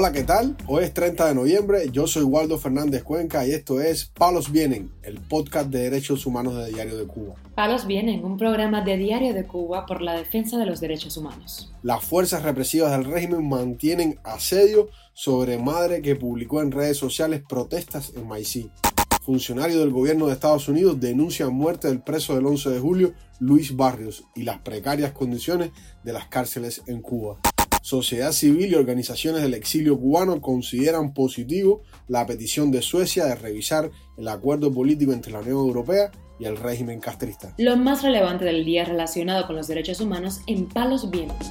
Hola, ¿qué tal? Hoy es 30 de noviembre, yo soy Waldo Fernández Cuenca y esto es Palos Vienen, el podcast de derechos humanos de Diario de Cuba. Palos Vienen, un programa de Diario de Cuba por la defensa de los derechos humanos. Las fuerzas represivas del régimen mantienen asedio sobre madre que publicó en redes sociales protestas en Maicí. Funcionario del gobierno de Estados Unidos denuncia muerte del preso del 11 de julio, Luis Barrios, y las precarias condiciones de las cárceles en Cuba. Sociedad civil y organizaciones del exilio cubano consideran positivo la petición de Suecia de revisar el acuerdo político entre la Unión Europea y el régimen castrista. Lo más relevante del día relacionado con los derechos humanos en Palos Vientos.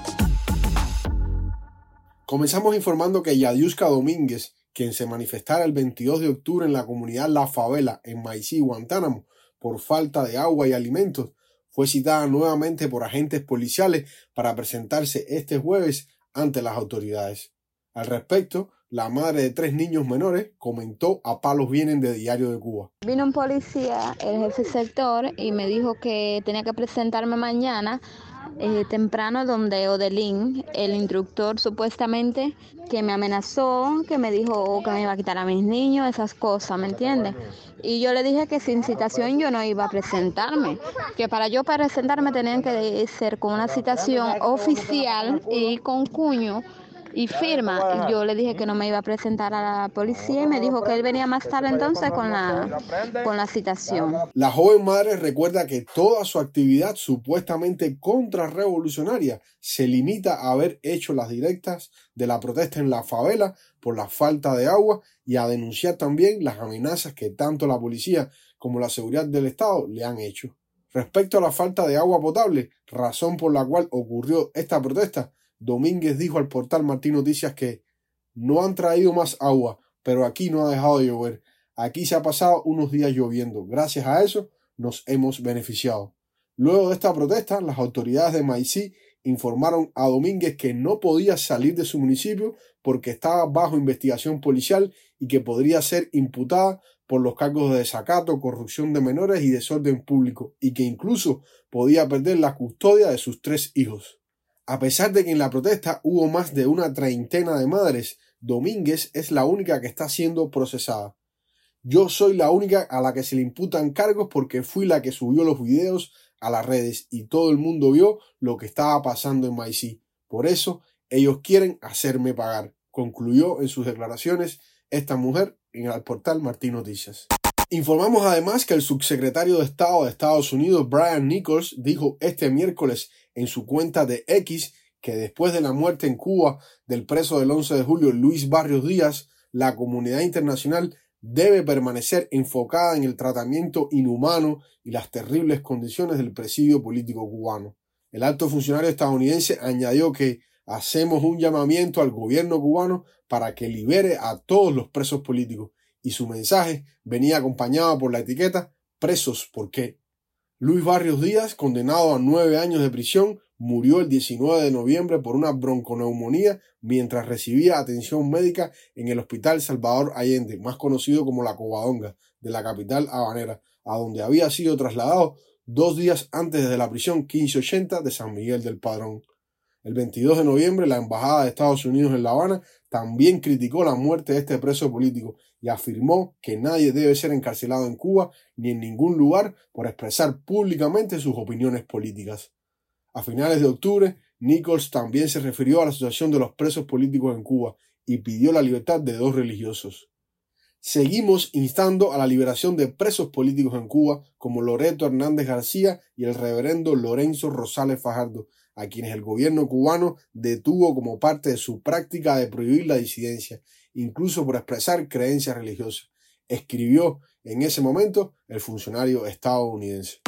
Comenzamos informando que Yadiuska Domínguez, quien se manifestara el 22 de octubre en la comunidad La Favela en Maicí, Guantánamo, por falta de agua y alimentos, fue citada nuevamente por agentes policiales para presentarse este jueves ante las autoridades. Al respecto, la madre de tres niños menores comentó a palos vienen de Diario de Cuba. Vino un policía, el jefe sector, y me dijo que tenía que presentarme mañana eh, temprano donde Odelín, el instructor supuestamente, que me amenazó, que me dijo que me iba a quitar a mis niños, esas cosas, ¿me entiendes? Y yo le dije que sin citación yo no iba a presentarme, que para yo presentarme tenían que ser con una citación oficial y con cuño y firma. Y yo le dije que no me iba a presentar a la policía y me dijo que él venía más tarde entonces con la, con la citación. La joven madre recuerda que toda su actividad supuestamente contrarrevolucionaria se limita a haber hecho las directas de la protesta en la favela por la falta de agua y a denunciar también las amenazas que tanto la policía como la seguridad del Estado le han hecho. Respecto a la falta de agua potable, razón por la cual ocurrió esta protesta, Domínguez dijo al portal Martín Noticias que no han traído más agua, pero aquí no ha dejado de llover. Aquí se ha pasado unos días lloviendo. Gracias a eso nos hemos beneficiado. Luego de esta protesta, las autoridades de Maicí informaron a Domínguez que no podía salir de su municipio porque estaba bajo investigación policial y que podría ser imputada por los cargos de desacato, corrupción de menores y desorden público, y que incluso podía perder la custodia de sus tres hijos. A pesar de que en la protesta hubo más de una treintena de madres, Domínguez es la única que está siendo procesada. Yo soy la única a la que se le imputan cargos porque fui la que subió los videos a las redes y todo el mundo vio lo que estaba pasando en Maicí. Por eso ellos quieren hacerme pagar, concluyó en sus declaraciones esta mujer en el portal Martín Noticias. Informamos además que el subsecretario de Estado de Estados Unidos, Brian Nichols, dijo este miércoles en su cuenta de X que después de la muerte en Cuba del preso del 11 de julio Luis Barrios Díaz, la comunidad internacional debe permanecer enfocada en el tratamiento inhumano y las terribles condiciones del presidio político cubano. El alto funcionario estadounidense añadió que hacemos un llamamiento al gobierno cubano para que libere a todos los presos políticos y su mensaje venía acompañado por la etiqueta Presos por qué. Luis Barrios Díaz, condenado a nueve años de prisión, murió el 19 de noviembre por una bronconeumonía mientras recibía atención médica en el Hospital Salvador Allende, más conocido como la Covadonga, de la capital habanera, a donde había sido trasladado dos días antes de la prisión 1580 de San Miguel del Padrón. El 22 de noviembre, la Embajada de Estados Unidos en La Habana también criticó la muerte de este preso político y afirmó que nadie debe ser encarcelado en Cuba ni en ningún lugar por expresar públicamente sus opiniones políticas. A finales de octubre, Nichols también se refirió a la situación de los presos políticos en Cuba y pidió la libertad de dos religiosos. Seguimos instando a la liberación de presos políticos en Cuba como Loreto Hernández García y el reverendo Lorenzo Rosales Fajardo, a quienes el gobierno cubano detuvo como parte de su práctica de prohibir la disidencia, incluso por expresar creencias religiosas, escribió en ese momento el funcionario estadounidense.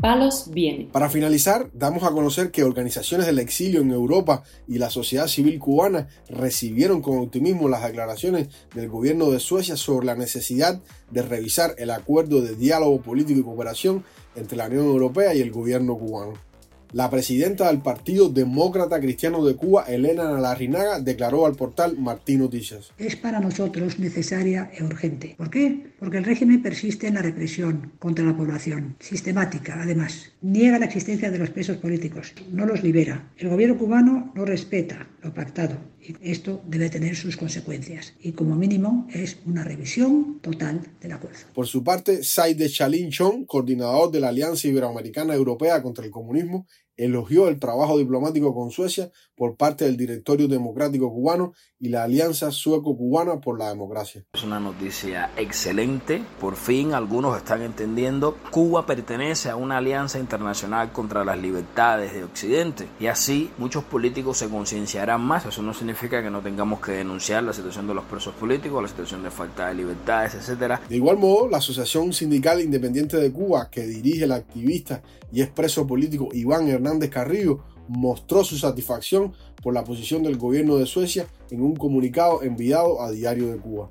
Palos viene. Para finalizar, damos a conocer que organizaciones del exilio en Europa y la sociedad civil cubana recibieron con optimismo las declaraciones del gobierno de Suecia sobre la necesidad de revisar el acuerdo de diálogo político y cooperación entre la Unión Europea y el gobierno cubano. La presidenta del Partido Demócrata Cristiano de Cuba, Elena Larrinaga, declaró al portal Martín Noticias. Es para nosotros necesaria e urgente. ¿Por qué? Porque el régimen persiste en la represión contra la población, sistemática además. Niega la existencia de los presos políticos, no los libera. El gobierno cubano no respeta lo pactado y esto debe tener sus consecuencias. Y como mínimo es una revisión total del acuerdo. Por su parte, Said de Chalin Chong, coordinador de la Alianza Iberoamericana Europea contra el Comunismo, elogió el trabajo diplomático con Suecia por parte del Directorio Democrático Cubano y la Alianza Sueco-Cubana por la Democracia. Es una noticia excelente. Por fin algunos están entendiendo. Cuba pertenece a una alianza internacional contra las libertades de Occidente y así muchos políticos se concienciarán más. Eso no significa que no tengamos que denunciar la situación de los presos políticos, la situación de falta de libertades, etc. De igual modo, la Asociación Sindical Independiente de Cuba, que dirige el activista y es preso político Iván Hernández Carrillo, mostró su satisfacción por la posición del gobierno de Suecia en un comunicado enviado a Diario de Cuba.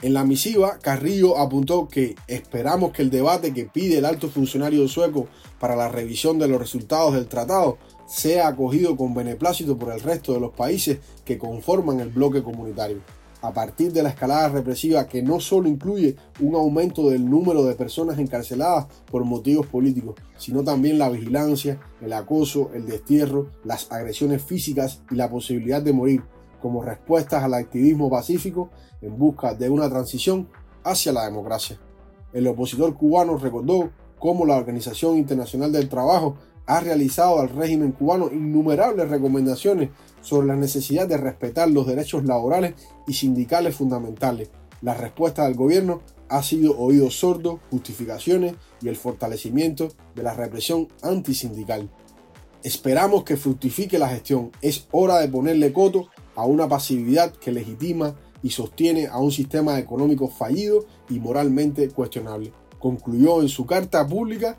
En la misiva, Carrillo apuntó que esperamos que el debate que pide el alto funcionario sueco para la revisión de los resultados del tratado sea acogido con beneplácito por el resto de los países que conforman el bloque comunitario a partir de la escalada represiva que no solo incluye un aumento del número de personas encarceladas por motivos políticos, sino también la vigilancia, el acoso, el destierro, las agresiones físicas y la posibilidad de morir como respuestas al activismo pacífico en busca de una transición hacia la democracia. El opositor cubano recordó cómo la Organización Internacional del Trabajo ha realizado al régimen cubano innumerables recomendaciones sobre la necesidad de respetar los derechos laborales y sindicales fundamentales. La respuesta del gobierno ha sido oído sordo, justificaciones y el fortalecimiento de la represión antisindical. Esperamos que fructifique la gestión. Es hora de ponerle coto a una pasividad que legitima y sostiene a un sistema económico fallido y moralmente cuestionable concluyó en su carta pública